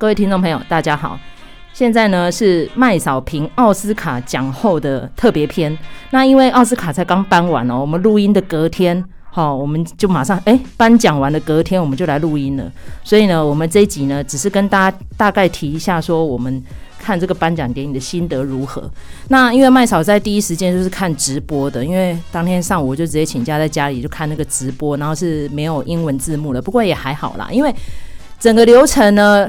各位听众朋友，大家好。现在呢是麦嫂评奥斯卡奖后的特别篇。那因为奥斯卡才刚颁完哦，我们录音的隔天，好，我们就马上哎颁奖完的隔天我们就来录音了。所以呢，我们这一集呢，只是跟大家大概提一下，说我们看这个颁奖典礼的心得如何。那因为麦嫂在第一时间就是看直播的，因为当天上午我就直接请假在家里就看那个直播，然后是没有英文字幕的，不过也还好啦，因为。整个流程呢，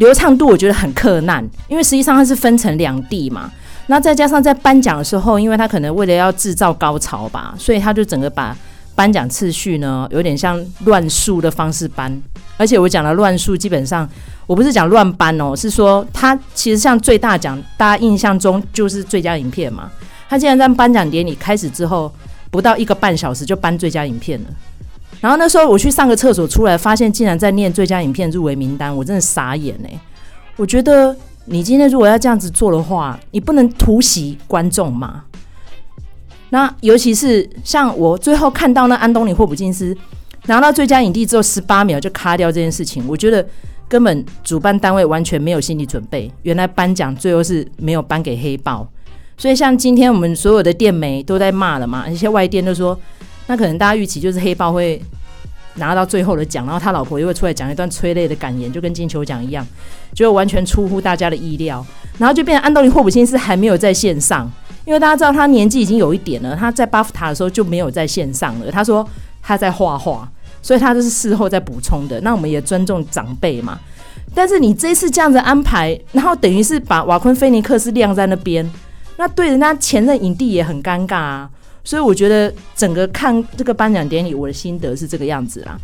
流畅度我觉得很克难，因为实际上它是分成两地嘛。那再加上在颁奖的时候，因为他可能为了要制造高潮吧，所以他就整个把颁奖次序呢，有点像乱数的方式颁。而且我讲的乱数，基本上我不是讲乱颁哦，是说他其实像最大奖，大家印象中就是最佳影片嘛。他竟然在颁奖典礼开始之后，不到一个半小时就颁最佳影片了。然后那时候我去上个厕所出来，发现竟然在念最佳影片入围名单，我真的傻眼哎！我觉得你今天如果要这样子做的话，你不能突袭观众嘛。那尤其是像我最后看到那安东尼霍普金斯拿到最佳影帝之后，十八秒就卡掉这件事情，我觉得根本主办单位完全没有心理准备。原来颁奖最后是没有颁给黑豹，所以像今天我们所有的电媒都在骂了嘛，一些外电都说。那可能大家预期就是黑豹会拿到最后的奖，然后他老婆又会出来讲一段催泪的感言，就跟金球奖一样，就完全出乎大家的意料。然后就变成安东尼霍普金斯还没有在线上，因为大家知道他年纪已经有一点了，他在巴夫塔的时候就没有在线上了。他说他在画画，所以他都是事后再补充的。那我们也尊重长辈嘛。但是你这次这样子安排，然后等于是把瓦昆菲尼克斯晾在那边，那对人家前任影帝也很尴尬啊。所以我觉得整个看这个颁奖典礼，我的心得是这个样子啦。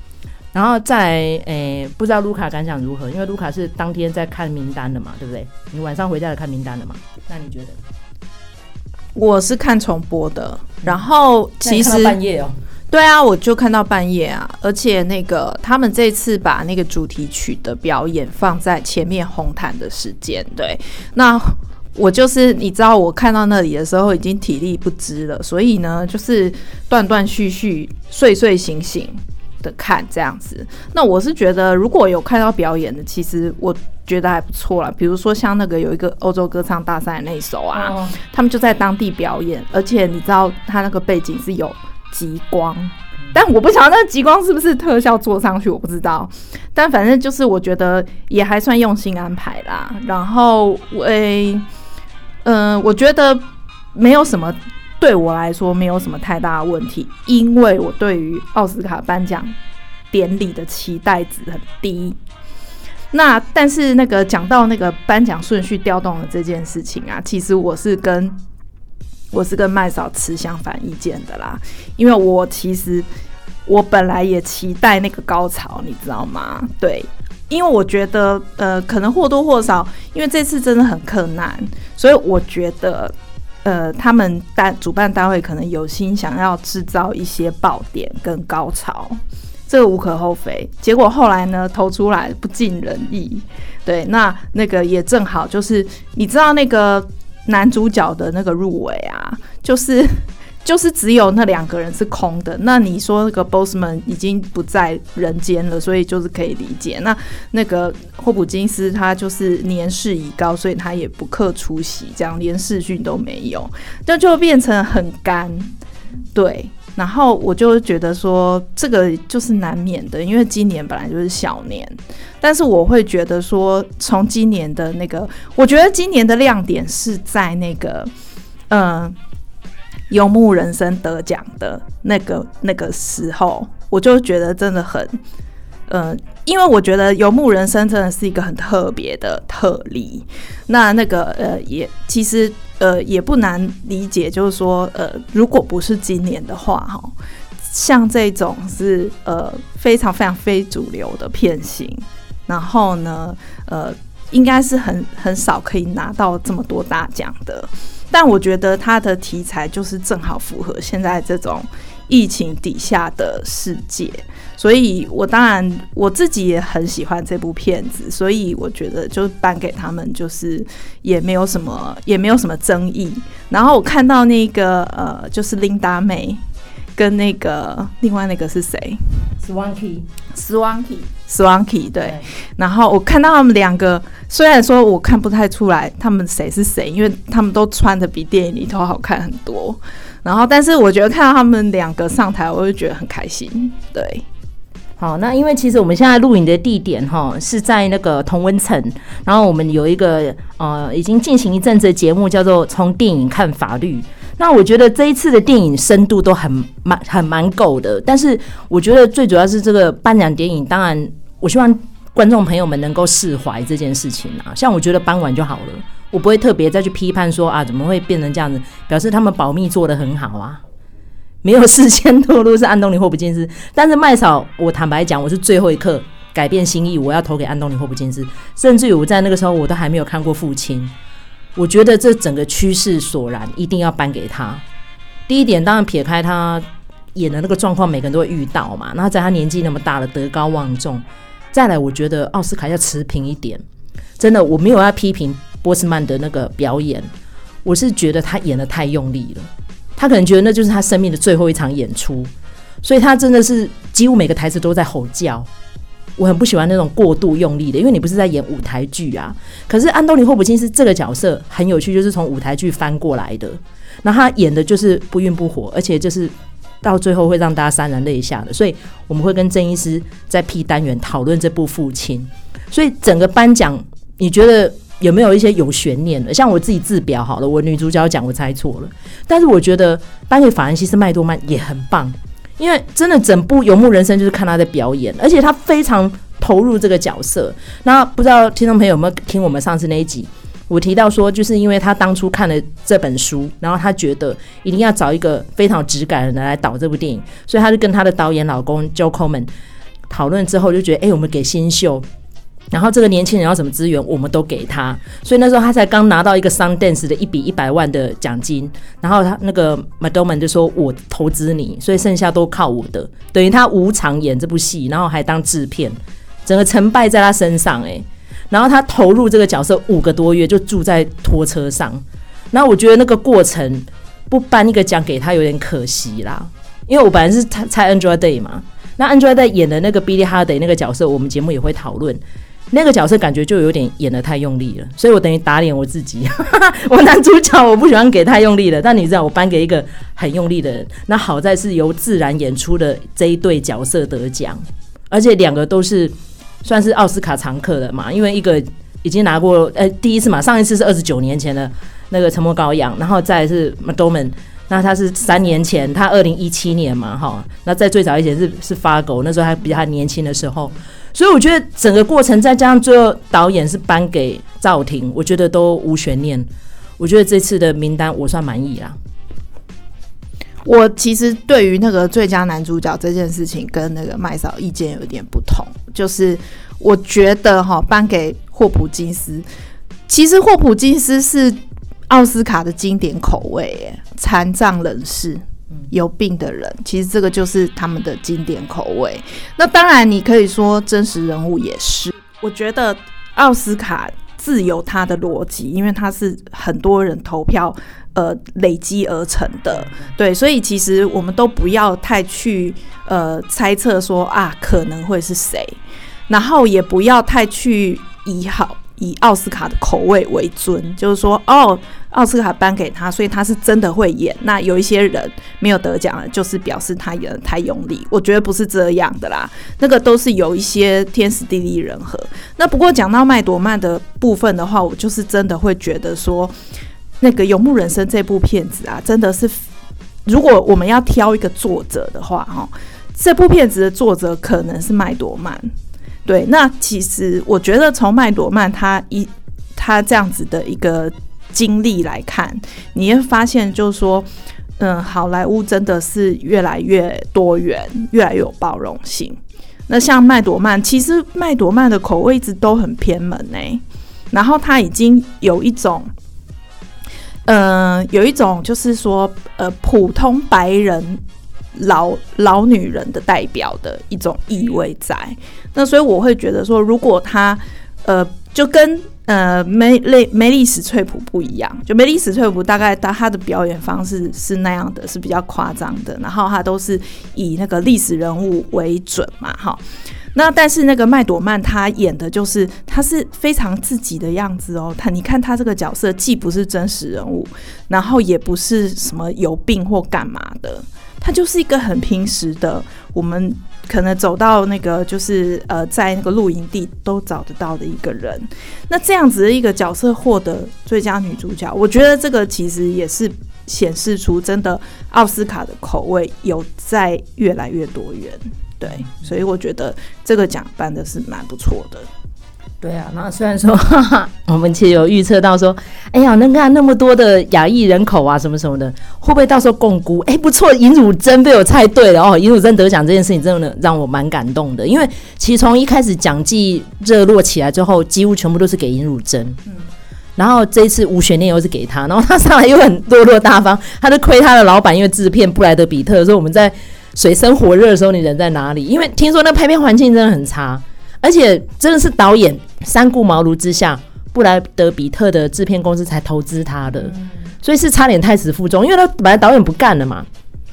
然后再诶、欸，不知道卢卡感想如何？因为卢卡是当天在看名单的嘛，对不对？你晚上回家来看名单的嘛？那你觉得？我是看重播的，然后其实半夜哦。对啊，我就看到半夜啊，而且那个他们这次把那个主题曲的表演放在前面红毯的时间，对，那。我就是你知道，我看到那里的时候已经体力不支了，所以呢，就是断断续续、睡睡醒醒的看这样子。那我是觉得，如果有看到表演的，其实我觉得还不错啦。比如说像那个有一个欧洲歌唱大赛的那一首啊，哦、他们就在当地表演，而且你知道他那个背景是有极光，但我不晓得那个极光是不是特效做上去，我不知道。但反正就是我觉得也还算用心安排啦。然后诶。欸嗯、我觉得没有什么，对我来说没有什么太大问题，因为我对于奥斯卡颁奖典礼的期待值很低。那但是那个讲到那个颁奖顺序调动的这件事情啊，其实我是跟我是跟麦嫂持相反意见的啦，因为我其实我本来也期待那个高潮，你知道吗？对。因为我觉得，呃，可能或多或少，因为这次真的很困难，所以我觉得，呃，他们单主办单位可能有心想要制造一些爆点跟高潮，这个无可厚非。结果后来呢，投出来不尽人意。对，那那个也正好就是，你知道那个男主角的那个入围啊，就是。就是只有那两个人是空的，那你说那个 Bossman 已经不在人间了，所以就是可以理解。那那个霍普金斯他就是年事已高，所以他也不克出席，这样连视讯都没有，这就变成很干。对，然后我就觉得说这个就是难免的，因为今年本来就是小年，但是我会觉得说从今年的那个，我觉得今年的亮点是在那个，嗯、游牧人生得奖的那个那个时候，我就觉得真的很，呃，因为我觉得游牧人生真的是一个很特别的特例。那那个呃，也其实呃也不难理解，就是说呃，如果不是今年的话，哈，像这种是呃非常非常非主流的片型，然后呢，呃，应该是很很少可以拿到这么多大奖的。但我觉得它的题材就是正好符合现在这种疫情底下的世界，所以我当然我自己也很喜欢这部片子，所以我觉得就颁给他们就是也没有什么也没有什么争议。然后我看到那个呃，就是琳达梅跟那个另外那个是谁？Swanky，Swanky，Swanky，对。然后我看到他们两个，虽然说我看不太出来他们谁是谁，因为他们都穿的比电影里头好看很多。然后，但是我觉得看到他们两个上台，我就觉得很开心。对。好，那因为其实我们现在录影的地点哈是在那个同温层，然后我们有一个呃已经进行一阵子的节目，叫做《从电影看法律》。那我觉得这一次的电影深度都很蛮很蛮够的，但是我觉得最主要是这个颁奖典礼，当然我希望观众朋友们能够释怀这件事情啊。像我觉得颁完就好了，我不会特别再去批判说啊怎么会变成这样子，表示他们保密做得很好啊。没有事先透露是安东尼·霍普金斯，但是麦嫂，我坦白讲，我是最后一刻改变心意，我要投给安东尼·霍普金斯。甚至于我在那个时候，我都还没有看过《父亲》，我觉得这整个趋势索然，一定要颁给他。第一点，当然撇开他演的那个状况，每个人都会遇到嘛。那在他年纪那么大了，德高望重。再来，我觉得奥斯卡要持平一点。真的，我没有要批评波斯曼的那个表演，我是觉得他演得太用力了。他可能觉得那就是他生命的最后一场演出，所以他真的是几乎每个台词都在吼叫。我很不喜欢那种过度用力的，因为你不是在演舞台剧啊。可是安东尼·霍普金斯这个角色很有趣，就是从舞台剧翻过来的，那他演的就是不孕不火，而且就是到最后会让大家潸然泪下的。所以我们会跟郑医师在 P 单元讨论这部《父亲》，所以整个颁奖，你觉得？有没有一些有悬念的？像我自己自表好了，我女主角奖我猜错了，但是我觉得颁给法兰西斯麦多曼也很棒，因为真的整部《游牧人生》就是看他在表演，而且他非常投入这个角色。那不知道听众朋友有没有听我们上次那一集？我提到说，就是因为他当初看了这本书，然后他觉得一定要找一个非常有质感的人来导这部电影，所以他就跟他的导演老公 Joe Coleman 讨论之后，就觉得哎、我们给新秀。然后这个年轻人要什么资源，我们都给他。所以那时候他才刚拿到一个 Sundance 的一笔一百万的奖金。然后他那个 m a d o m a n 就说：“我投资你，所以剩下都靠我的。”等于他无偿演这部戏，然后还当制片，整个成败在他身上哎。然后他投入这个角色五个多月，就住在拖车上。那我觉得那个过程不颁一个奖给他有点可惜啦，因为我本来是猜 Andra Day 嘛。那 Andra Day 演的那个 Billy Holiday 那个角色，我们节目也会讨论。那个角色感觉就有点演得太用力了，所以我等于打脸我自己。我男主角我不喜欢给太用力的，但你知道我颁给一个很用力的人。那好在是由自然演出的这一对角色得奖，而且两个都是算是奥斯卡常客的嘛，因为一个已经拿过呃第一次嘛，上一次是二十九年前的那个《沉默羔羊》，然后再是 m a d o m a n 那他是三年前，他二零一七年嘛哈，那在最早以前是是 Fargo，那时候还比较年轻的时候。所以我觉得整个过程，再加上最后导演是颁给赵婷，我觉得都无悬念。我觉得这次的名单我算满意啦。我其实对于那个最佳男主角这件事情，跟那个麦嫂意见有点不同。就是我觉得哈，颁给霍普金斯，其实霍普金斯是奥斯卡的经典口味，耶，残障人士。有病的人，其实这个就是他们的经典口味。那当然，你可以说真实人物也是。我觉得奥斯卡自有它的逻辑，因为它是很多人投票呃累积而成的。对，所以其实我们都不要太去呃猜测说啊可能会是谁，然后也不要太去以好。以奥斯卡的口味为尊，就是说，哦，奥斯卡颁给他，所以他是真的会演。那有一些人没有得奖，就是表示他演得太用力。我觉得不是这样的啦，那个都是有一些天时地利人和。那不过讲到麦朵曼的部分的话，我就是真的会觉得说，那个《游牧人生》这部片子啊，真的是，如果我们要挑一个作者的话，哈，这部片子的作者可能是麦朵曼。对，那其实我觉得从麦朵曼他一他这样子的一个经历来看，你会发现就是说，嗯，好莱坞真的是越来越多元，越来越有包容性。那像麦朵曼，其实麦朵曼的口味一直都很偏门呢、然后他已经有一种，嗯、有一种就是说，呃，普通白人。老老女人的代表的一种意味在，那所以我会觉得说，如果他呃就跟呃，梅雷梅丽史翠普不一样，就梅丽史翠普大概他他的表演方式是那样的，是比较夸张的，然后他都是以那个历史人物为准嘛，哈。那但是那个麦朵曼他演的就是他是非常自己的样子哦，他你看他这个角色既不是真实人物，然后也不是什么有病或干嘛的，她就是一个很平时的我们。可能走到那个就是呃，在那个露营地都找得到的一个人，那这样子的一个角色获得最佳女主角，我觉得这个其实也是显示出真的奥斯卡的口味有在越来越多元，对，所以我觉得这个奖颁的是蛮不错的。对啊，那虽然说哈 哈我们其实有预测到说，哎呀，能看那么多的亚裔人口啊，什么什么的，会不会到时候共估？哎，不错，尹汝贞被我猜对了哦，尹汝贞得奖这件事情真的让我蛮感动的，因为其实从一开始奖季热络起来之后，几乎全部都是给尹汝贞，嗯，然后这一次无悬念又是给他，然后他上来又很落落大方，他就亏他的老板，因为制片布莱德比特说我们在水深火热的时候你人在哪里？因为听说那拍片环境真的很差。而且真的是导演三顾茅庐之下，布莱德彼特的制片公司才投资他的，所以是差点胎死腹中。因为他本来导演不干了嘛，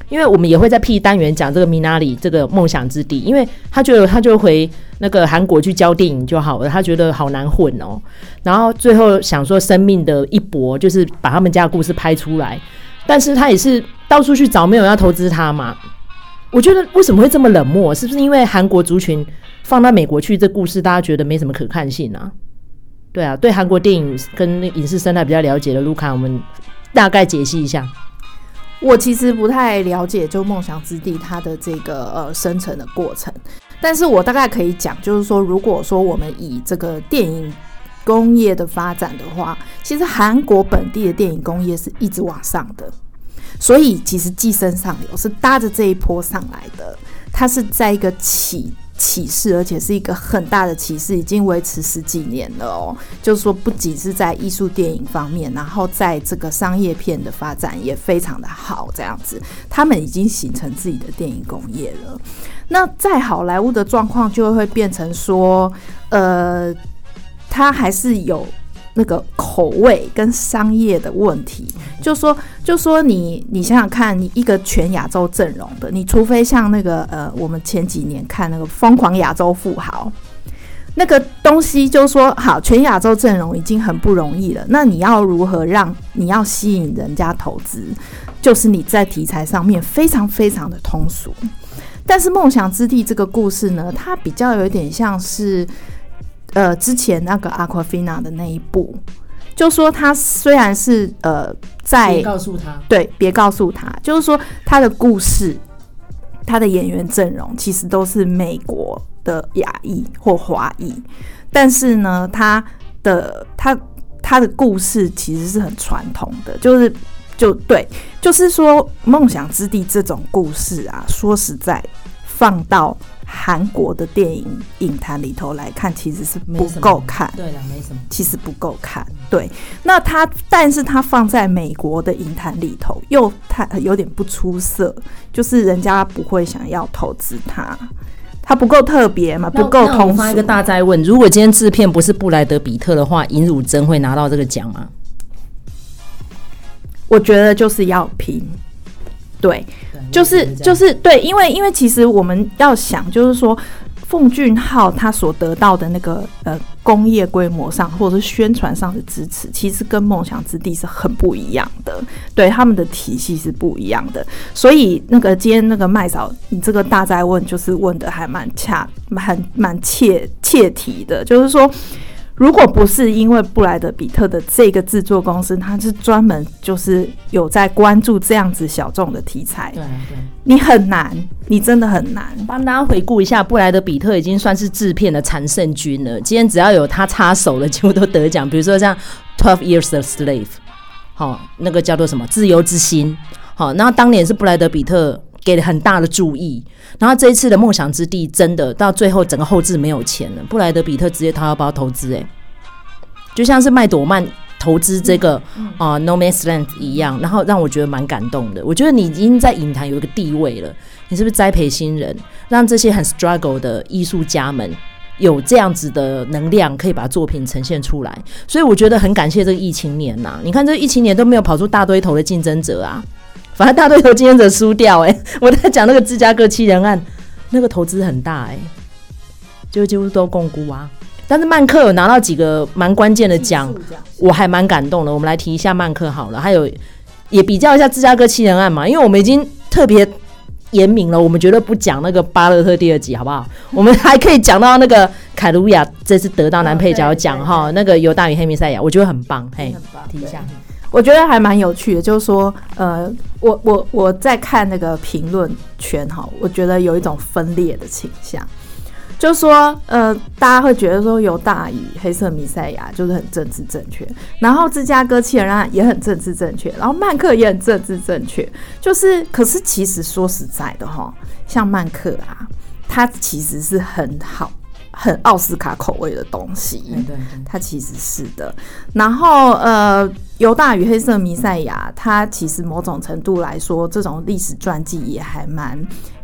因为我们也会在 P 单元讲这个米娜里这个梦想之地，因为他觉得他就回那个韩国去教电影就好了，他觉得好难混哦。然后最后想说生命的一搏，就是把他们家的故事拍出来，但是他也是到处去找没有人要投资他嘛。我觉得为什么会这么冷漠？是不是因为韩国族群？放到美国去，这故事大家觉得没什么可看性啊？对啊，对韩国电影跟影视生态比较了解的卢卡，我们大概解析一下。我其实不太了解，就《梦想之地》它的这个呃生成的过程，但是我大概可以讲，就是说，如果说我们以这个电影工业的发展的话，其实韩国本地的电影工业是一直往上的，所以其实寄生上流是搭着这一波上来的，它是在一个起。启示，而且是一个很大的启示，已经维持十几年了哦。就是说，不仅是在艺术电影方面，然后在这个商业片的发展也非常的好，这样子，他们已经形成自己的电影工业了。那在好莱坞的状况就会变成说，呃，他还是有。那个口味跟商业的问题，就说就说你你想想看，你一个全亚洲阵容的，你除非像那个呃，我们前几年看那个《疯狂亚洲富豪》，那个东西，就说好，全亚洲阵容已经很不容易了，那你要如何让你要吸引人家投资？就是你在题材上面非常非常的通俗，但是《梦想之地》这个故事呢，它比较有点像是。呃，之前那个 Aquafina 的那一部，就说他虽然是呃在别告诉他，对，别告诉他，就是说他的故事，他的演员阵容其实都是美国的亚裔或华裔，但是呢，他的他他的故事其实是很传统的，就是就对，就是说梦想之地这种故事啊，说实在放到。韩国的电影影坛里头来看，其实是不够看。对了，没什么。其实不够看。对，那他，但是他放在美国的影坛里头，又太有点不出色，就是人家不会想要投资他，他不够特别嘛，不够通俗。发一个大灾问：如果今天制片不是布莱德比特的话，尹汝贞会拿到这个奖吗？我觉得就是要拼。对，就是就是对，因为因为其实我们要想，就是说，奉俊昊他所得到的那个呃工业规模上或者是宣传上的支持，其实跟梦想之地是很不一样的，对他们的体系是不一样的。所以那个今天那个麦嫂，你这个大灾问就是问的还蛮恰，蛮蛮切切题的，就是说。如果不是因为布莱德比特的这个制作公司，他是专门就是有在关注这样子小众的题材，对，对，你很难，你真的很难。帮大家回顾一下，布莱德比特已经算是制片的常胜军了。今天只要有他插手的，几乎都得奖。比如说像《Twelve Years a Slave》，好，那个叫做什么《自由之心》，好，那当年是布莱德比特。给了很大的注意，然后这一次的梦想之地真的到最后整个后置没有钱了，布莱德比特直接掏腰包投资，哎，就像是麦朵曼投资这个啊、uh, No Man's Land 一样，然后让我觉得蛮感动的。我觉得你已经在影坛有一个地位了，你是不是栽培新人，让这些很 struggle 的艺术家们有这样子的能量，可以把作品呈现出来。所以我觉得很感谢这个疫情年呐、啊，你看这疫情年都没有跑出大堆头的竞争者啊，反正大对头竞争者输掉哎、欸。我在讲那个芝加哥七人案，那个投资很大哎、欸，就几乎都共估啊。但是曼克有拿到几个蛮关键的奖，我还蛮感动的。我们来提一下曼克好了，还有也比较一下芝加哥七人案嘛，因为我们已经特别严明了，我们绝对不讲那个巴勒特第二集，好不好？我们还可以讲到那个凯鲁亚这次得到男配角奖哈，那个犹大与黑弥赛亚，我觉得很棒，嘿，提一下，我觉得还蛮有趣的，就是说，呃，我我我在看那个评论圈哈，我觉得有一种分裂的倾向。就是说，呃，大家会觉得说犹大与黑色弥赛亚就是很政治正确，然后芝加哥七人案也很政治正确，然后曼克也很政治正确。就是，可是其实说实在的哈，像曼克啊，他其实是很好、很奥斯卡口味的东西。对对，他其实是的。然后，呃，犹大与黑色弥赛亚，它其实某种程度来说，这种历史传记也还蛮。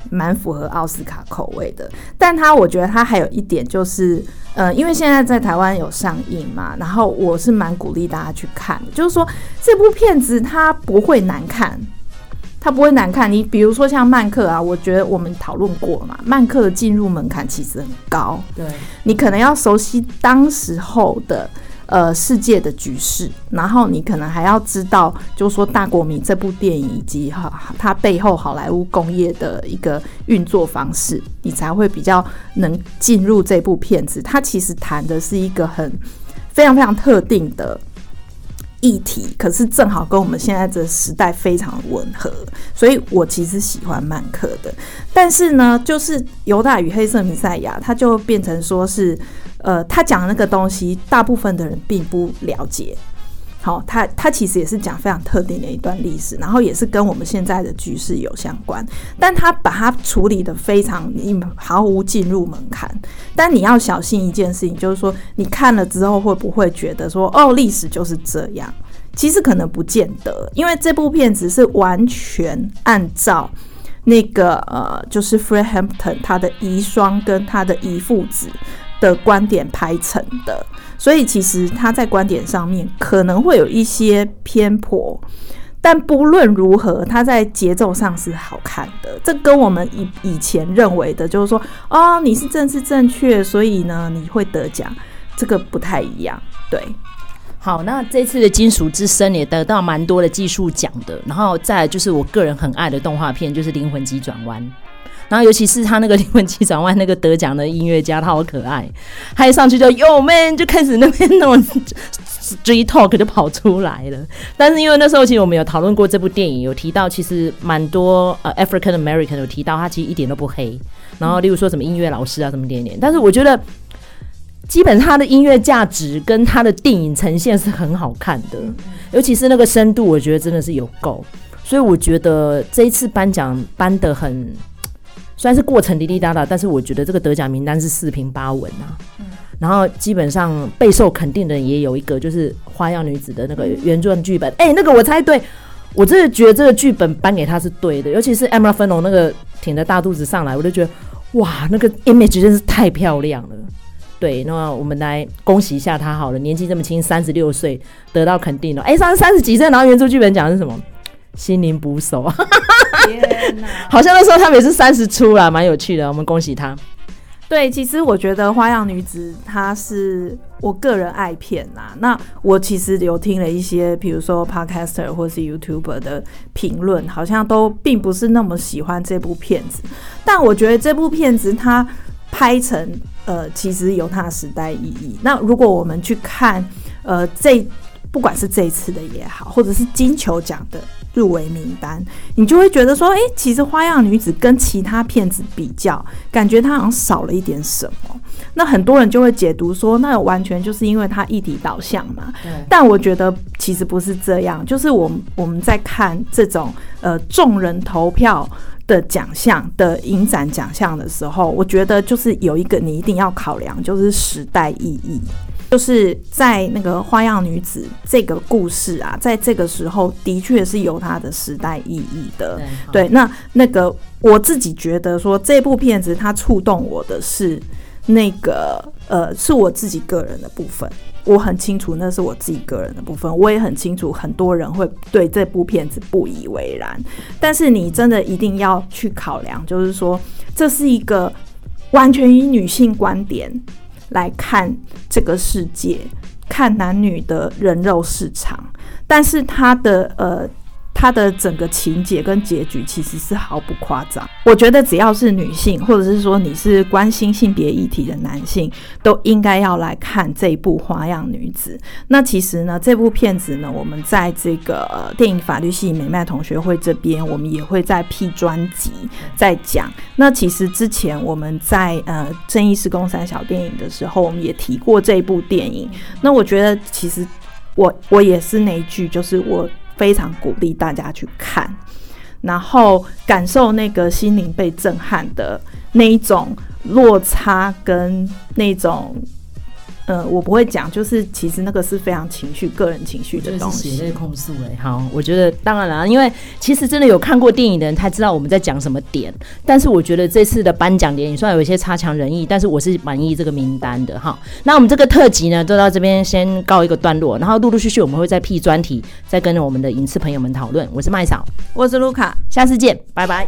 蛮符合奥斯卡口味的，但它我觉得它还有一点就是，呃，因为现在在台湾有上映嘛，然后我是蛮鼓励大家去看的，就是说这部片子它不会难看，它不会难看。你比如说像曼克啊，我觉得我们讨论过嘛，曼克的进入门槛其实很高，对，你可能要熟悉当时候的。呃，世界的局势，然后你可能还要知道，就是说《大国民》这部电影以及哈它背后好莱坞工业的一个运作方式，你才会比较能进入这部片子。它其实谈的是一个很非常非常特定的议题，可是正好跟我们现在的时代非常吻合，所以我其实喜欢曼克的。但是呢，就是犹大与黑色弥赛亚，它就变成说是。呃，他讲的那个东西，大部分的人并不了解。好，他他其实也是讲非常特定的一段历史，然后也是跟我们现在的局势有相关。但他把它处理得非常你，毫无进入门槛。但你要小心一件事情，就是说你看了之后会不会觉得说，哦，历史就是这样？其实可能不见得，因为这部片子是完全按照那个呃，就是 Fred Hampton 他的遗孀跟他的遗父子。的观点拍成的，所以其实他在观点上面可能会有一些偏颇，但不论如何，他在节奏上是好看的。这跟我们以以前认为的，就是说，哦，你是政治正确，所以呢你会得奖，这个不太一样。对，好，那这次的《金属之声》也得到蛮多的技术奖的，然后再就是我个人很爱的动画片，就是《灵魂急转弯》。然后，尤其是他那个灵魂七转弯那个得奖的音乐家，他好可爱。他一上去就 Yo man，就开始那边那种 street talk 就跑出来了。但是因为那时候其实我们有讨论过这部电影，有提到其实蛮多呃 African American 有提到他其实一点都不黑。然后例如说什么音乐老师啊什么点点。但是我觉得基本他的音乐价值跟他的电影呈现是很好看的，尤其是那个深度，我觉得真的是有够。所以我觉得这一次颁奖颁得很。虽然是过程滴滴答答，但是我觉得这个得奖名单是四平八稳啊。嗯、然后基本上备受肯定的也有一个，就是《花样女子》的那个原作剧本。哎、欸，那个我猜对，我真的觉得这个剧本颁给她是对的。尤其是 Emma Furlong 那个挺着大肚子上来，我就觉得哇，那个 image 真是太漂亮了。对，那么我们来恭喜一下她好了，年纪这么轻，三十六岁得到肯定了。哎、欸，三三十几岁，然后原著剧本讲的是什么？心灵捕手。好像那时候他们也是三十出啦，蛮有趣的。我们恭喜他。对，其实我觉得《花样女子》她是我个人爱片呐。那我其实有听了一些，比如说 Podcaster 或是 YouTuber 的评论，好像都并不是那么喜欢这部片子。但我觉得这部片子它拍成呃，其实有它的时代意义。那如果我们去看呃，这不管是这一次的也好，或者是金球奖的。入围名单，你就会觉得说，诶、欸，其实《花样女子》跟其他片子比较，感觉它好像少了一点什么。那很多人就会解读说，那完全就是因为它议题导向嘛。但我觉得其实不是这样，就是我们我们在看这种呃众人投票的奖项的影展奖项的时候，我觉得就是有一个你一定要考量，就是时代意义。就是在那个花样女子这个故事啊，在这个时候的确是有它的时代意义的。对，对，那那个我自己觉得说这部片子它触动我的是那个呃，是我自己个人的部分。我很清楚那是我自己个人的部分，我也很清楚很多人会对这部片子不以为然。但是你真的一定要去考量，就是说这是一个完全以女性观点来看这个世界，看男女的人肉市场，但是他的呃。它的整个情节跟结局其实是毫不夸张。我觉得只要是女性，或者是说你是关心性别议题的男性，都应该要来看这部《花样女子》。那其实呢，这部片子呢，我们在这个、电影法律系美麦同学会这边，我们也会在辟专辑在讲。那其实之前我们在呃正义是公三小电影的时候，我们也提过这部电影。那我觉得其实我我也是那一句，就是我。非常鼓励大家去看，然后感受那个心灵被震撼的那一种落差跟那种。呃，我不会讲，就是其实那个是非常情绪、个人情绪的东西。血泪控诉哎，好，我觉得当然了，因为其实真的有看过电影的人，他知道我们在讲什么点。但是我觉得这次的颁奖典礼虽然有一些差强人意，但是我是满意这个名单的哈。那我们这个特辑呢，就到这边先告一个段落，然后陆陆续续我们会再辟专题，再跟我们的影视朋友们讨论。我是麦嫂，我是卢卡，下次见，拜拜。